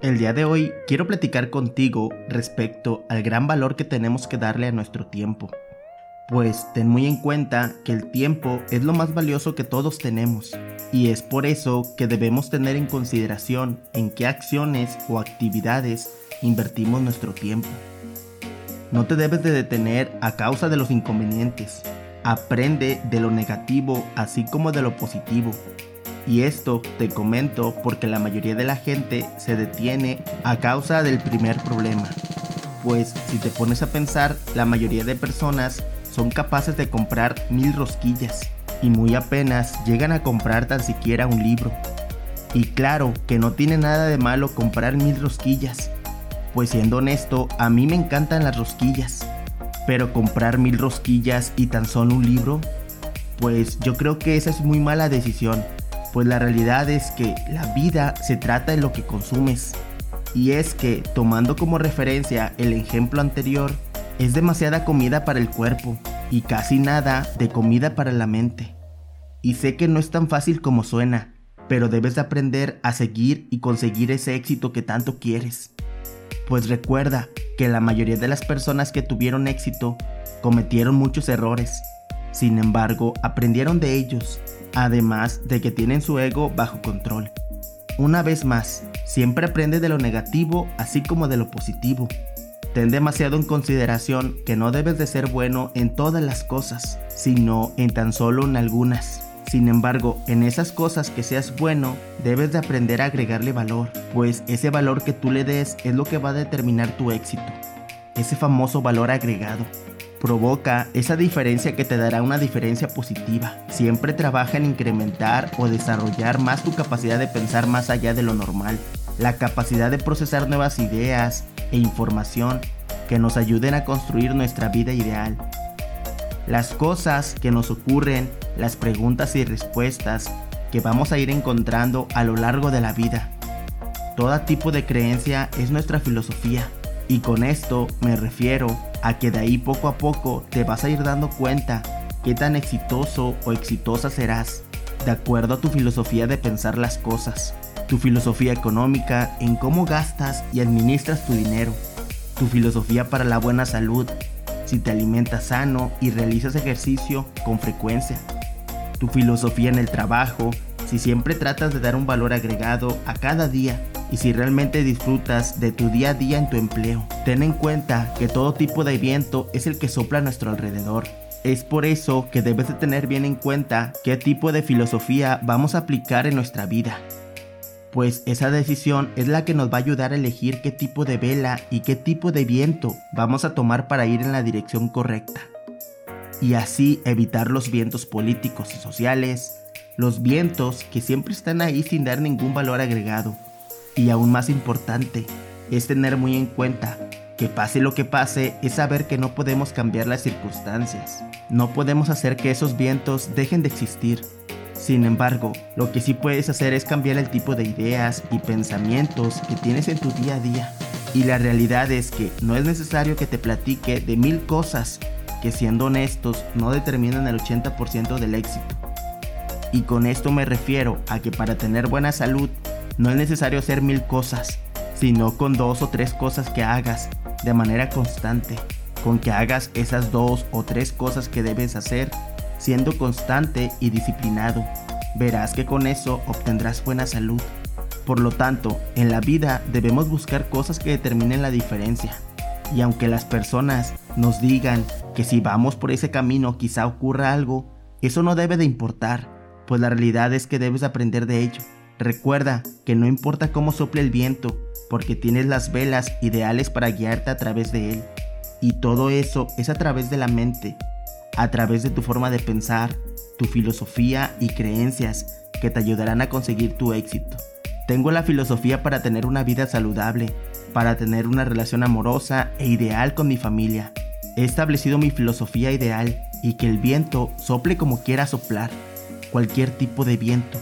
El día de hoy quiero platicar contigo respecto al gran valor que tenemos que darle a nuestro tiempo. Pues ten muy en cuenta que el tiempo es lo más valioso que todos tenemos y es por eso que debemos tener en consideración en qué acciones o actividades invertimos nuestro tiempo. No te debes de detener a causa de los inconvenientes. Aprende de lo negativo así como de lo positivo y esto te comento porque la mayoría de la gente se detiene a causa del primer problema. Pues si te pones a pensar, la mayoría de personas son capaces de comprar mil rosquillas y muy apenas llegan a comprar tan siquiera un libro. Y claro que no tiene nada de malo comprar mil rosquillas, pues siendo honesto, a mí me encantan las rosquillas. Pero comprar mil rosquillas y tan solo un libro, pues yo creo que esa es muy mala decisión pues la realidad es que la vida se trata de lo que consumes. Y es que, tomando como referencia el ejemplo anterior, es demasiada comida para el cuerpo y casi nada de comida para la mente. Y sé que no es tan fácil como suena, pero debes aprender a seguir y conseguir ese éxito que tanto quieres. Pues recuerda que la mayoría de las personas que tuvieron éxito cometieron muchos errores. Sin embargo, aprendieron de ellos además de que tienen su ego bajo control. Una vez más, siempre aprende de lo negativo así como de lo positivo. Ten demasiado en consideración que no debes de ser bueno en todas las cosas, sino en tan solo en algunas. Sin embargo, en esas cosas que seas bueno, debes de aprender a agregarle valor, pues ese valor que tú le des es lo que va a determinar tu éxito. Ese famoso valor agregado provoca esa diferencia que te dará una diferencia positiva. Siempre trabaja en incrementar o desarrollar más tu capacidad de pensar más allá de lo normal, la capacidad de procesar nuevas ideas e información que nos ayuden a construir nuestra vida ideal. Las cosas que nos ocurren, las preguntas y respuestas que vamos a ir encontrando a lo largo de la vida. Todo tipo de creencia es nuestra filosofía y con esto me refiero a que de ahí poco a poco te vas a ir dando cuenta qué tan exitoso o exitosa serás, de acuerdo a tu filosofía de pensar las cosas, tu filosofía económica en cómo gastas y administras tu dinero, tu filosofía para la buena salud, si te alimentas sano y realizas ejercicio con frecuencia, tu filosofía en el trabajo, si siempre tratas de dar un valor agregado a cada día y si realmente disfrutas de tu día a día en tu empleo. Ten en cuenta que todo tipo de viento es el que sopla a nuestro alrededor. Es por eso que debes de tener bien en cuenta qué tipo de filosofía vamos a aplicar en nuestra vida. Pues esa decisión es la que nos va a ayudar a elegir qué tipo de vela y qué tipo de viento vamos a tomar para ir en la dirección correcta. Y así evitar los vientos políticos y sociales, los vientos que siempre están ahí sin dar ningún valor agregado y aún más importante, es tener muy en cuenta que pase lo que pase, es saber que no podemos cambiar las circunstancias. No podemos hacer que esos vientos dejen de existir. Sin embargo, lo que sí puedes hacer es cambiar el tipo de ideas y pensamientos que tienes en tu día a día. Y la realidad es que no es necesario que te platique de mil cosas que siendo honestos no determinan el 80% del éxito. Y con esto me refiero a que para tener buena salud no es necesario hacer mil cosas, sino con dos o tres cosas que hagas de manera constante. Con que hagas esas dos o tres cosas que debes hacer, siendo constante y disciplinado, verás que con eso obtendrás buena salud. Por lo tanto, en la vida debemos buscar cosas que determinen la diferencia. Y aunque las personas nos digan que si vamos por ese camino quizá ocurra algo, eso no debe de importar, pues la realidad es que debes aprender de ello. Recuerda que no importa cómo sople el viento, porque tienes las velas ideales para guiarte a través de él. Y todo eso es a través de la mente, a través de tu forma de pensar, tu filosofía y creencias que te ayudarán a conseguir tu éxito. Tengo la filosofía para tener una vida saludable, para tener una relación amorosa e ideal con mi familia. He establecido mi filosofía ideal y que el viento sople como quiera soplar, cualquier tipo de viento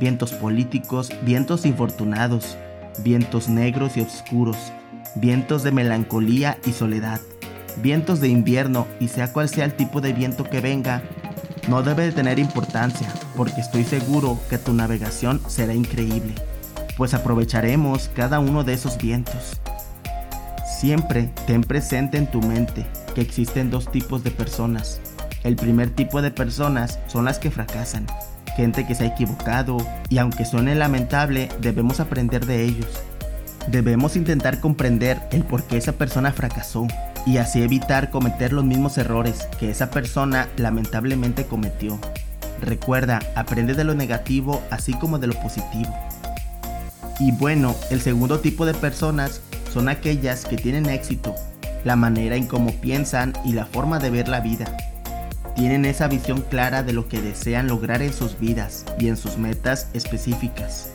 vientos políticos, vientos infortunados, vientos negros y oscuros, vientos de melancolía y soledad, vientos de invierno y sea cual sea el tipo de viento que venga, no debe de tener importancia porque estoy seguro que tu navegación será increíble, pues aprovecharemos cada uno de esos vientos. Siempre ten presente en tu mente que existen dos tipos de personas. El primer tipo de personas son las que fracasan, gente que se ha equivocado y aunque suene lamentable debemos aprender de ellos. Debemos intentar comprender el por qué esa persona fracasó y así evitar cometer los mismos errores que esa persona lamentablemente cometió. Recuerda, aprende de lo negativo así como de lo positivo. Y bueno, el segundo tipo de personas son aquellas que tienen éxito, la manera en cómo piensan y la forma de ver la vida. Tienen esa visión clara de lo que desean lograr en sus vidas y en sus metas específicas.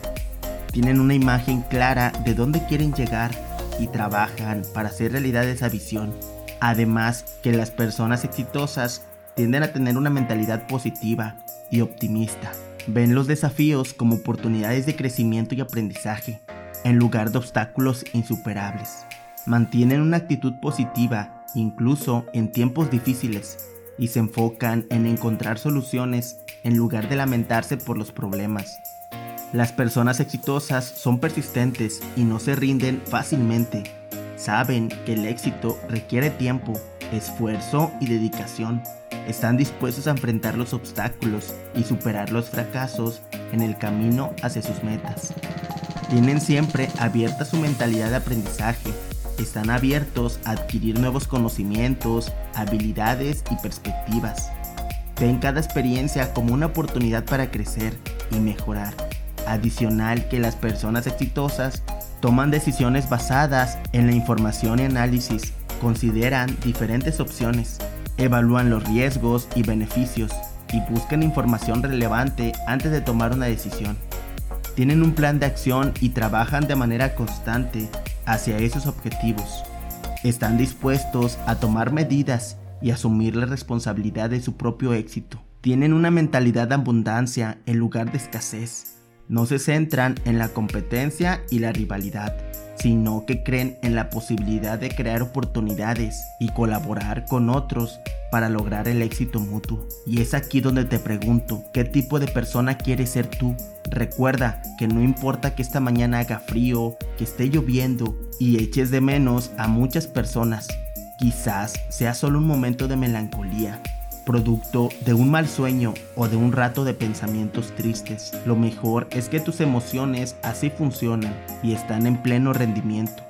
Tienen una imagen clara de dónde quieren llegar y trabajan para hacer realidad esa visión. Además que las personas exitosas tienden a tener una mentalidad positiva y optimista. Ven los desafíos como oportunidades de crecimiento y aprendizaje, en lugar de obstáculos insuperables. Mantienen una actitud positiva incluso en tiempos difíciles y se enfocan en encontrar soluciones en lugar de lamentarse por los problemas. Las personas exitosas son persistentes y no se rinden fácilmente. Saben que el éxito requiere tiempo, esfuerzo y dedicación. Están dispuestos a enfrentar los obstáculos y superar los fracasos en el camino hacia sus metas. Tienen siempre abierta su mentalidad de aprendizaje. Están abiertos a adquirir nuevos conocimientos, habilidades y perspectivas. Ven cada experiencia como una oportunidad para crecer y mejorar. Adicional que las personas exitosas toman decisiones basadas en la información y análisis, consideran diferentes opciones, evalúan los riesgos y beneficios y buscan información relevante antes de tomar una decisión. Tienen un plan de acción y trabajan de manera constante hacia esos objetivos. Están dispuestos a tomar medidas y asumir la responsabilidad de su propio éxito. Tienen una mentalidad de abundancia en lugar de escasez no se centran en la competencia y la rivalidad, sino que creen en la posibilidad de crear oportunidades y colaborar con otros para lograr el éxito mutuo. Y es aquí donde te pregunto, ¿qué tipo de persona quieres ser tú? Recuerda que no importa que esta mañana haga frío, que esté lloviendo y eches de menos a muchas personas. Quizás sea solo un momento de melancolía, producto de un mal sueño o de un rato de pensamientos tristes. Lo mejor es que tus emociones así funcionan y están en pleno rendimiento.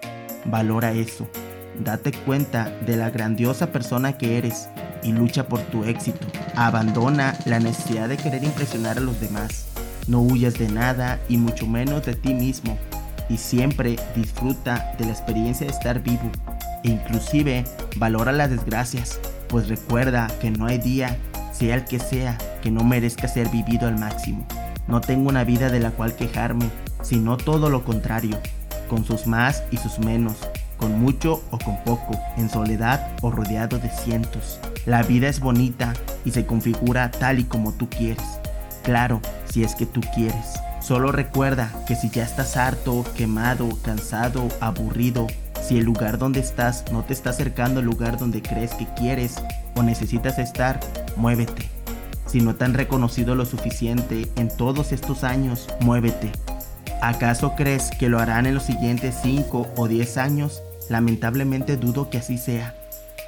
Valora eso. Date cuenta de la grandiosa persona que eres y lucha por tu éxito. Abandona la necesidad de querer impresionar a los demás. No huyas de nada y mucho menos de ti mismo. Y siempre disfruta de la experiencia de estar vivo. E inclusive valora las desgracias pues recuerda que no hay día, sea el que sea, que no merezca ser vivido al máximo. No tengo una vida de la cual quejarme, sino todo lo contrario, con sus más y sus menos, con mucho o con poco, en soledad o rodeado de cientos. La vida es bonita y se configura tal y como tú quieres. Claro, si es que tú quieres. Solo recuerda que si ya estás harto, quemado, cansado, aburrido, si el lugar donde estás no te está acercando al lugar donde crees que quieres o necesitas estar, muévete. Si no te han reconocido lo suficiente en todos estos años, muévete. ¿Acaso crees que lo harán en los siguientes 5 o 10 años? Lamentablemente dudo que así sea.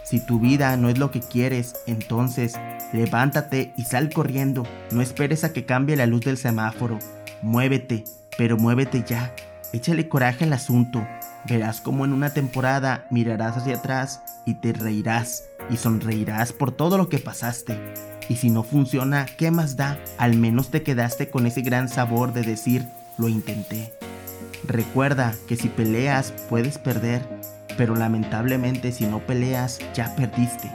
Si tu vida no es lo que quieres, entonces levántate y sal corriendo. No esperes a que cambie la luz del semáforo. Muévete, pero muévete ya. Échale coraje al asunto. Verás como en una temporada mirarás hacia atrás y te reirás y sonreirás por todo lo que pasaste. Y si no funciona, ¿qué más da? Al menos te quedaste con ese gran sabor de decir, lo intenté. Recuerda que si peleas puedes perder, pero lamentablemente si no peleas ya perdiste.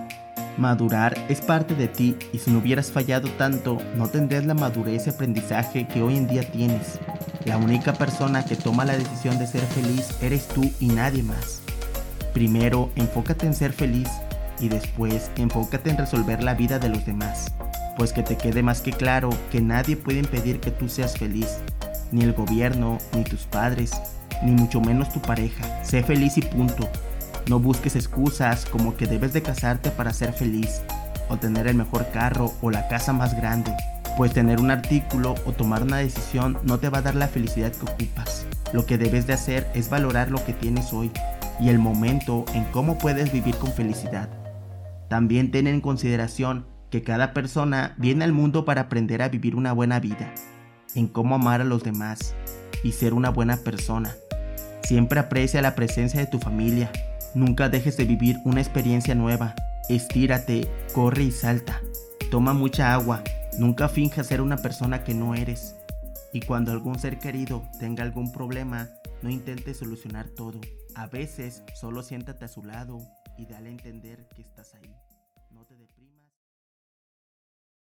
Madurar es parte de ti y si no hubieras fallado tanto, no tendrías la madurez y aprendizaje que hoy en día tienes. La única persona que toma la decisión de ser feliz eres tú y nadie más. Primero, enfócate en ser feliz y después enfócate en resolver la vida de los demás, pues que te quede más que claro que nadie puede impedir que tú seas feliz, ni el gobierno, ni tus padres, ni mucho menos tu pareja. Sé feliz y punto. No busques excusas como que debes de casarte para ser feliz, o tener el mejor carro o la casa más grande. Pues tener un artículo o tomar una decisión no te va a dar la felicidad que ocupas. Lo que debes de hacer es valorar lo que tienes hoy y el momento en cómo puedes vivir con felicidad. También ten en consideración que cada persona viene al mundo para aprender a vivir una buena vida, en cómo amar a los demás y ser una buena persona. Siempre aprecia la presencia de tu familia. Nunca dejes de vivir una experiencia nueva. Estírate, corre y salta. Toma mucha agua. Nunca finjas ser una persona que no eres. Y cuando algún ser querido tenga algún problema, no intentes solucionar todo. A veces solo siéntate a su lado y dale a entender que estás ahí.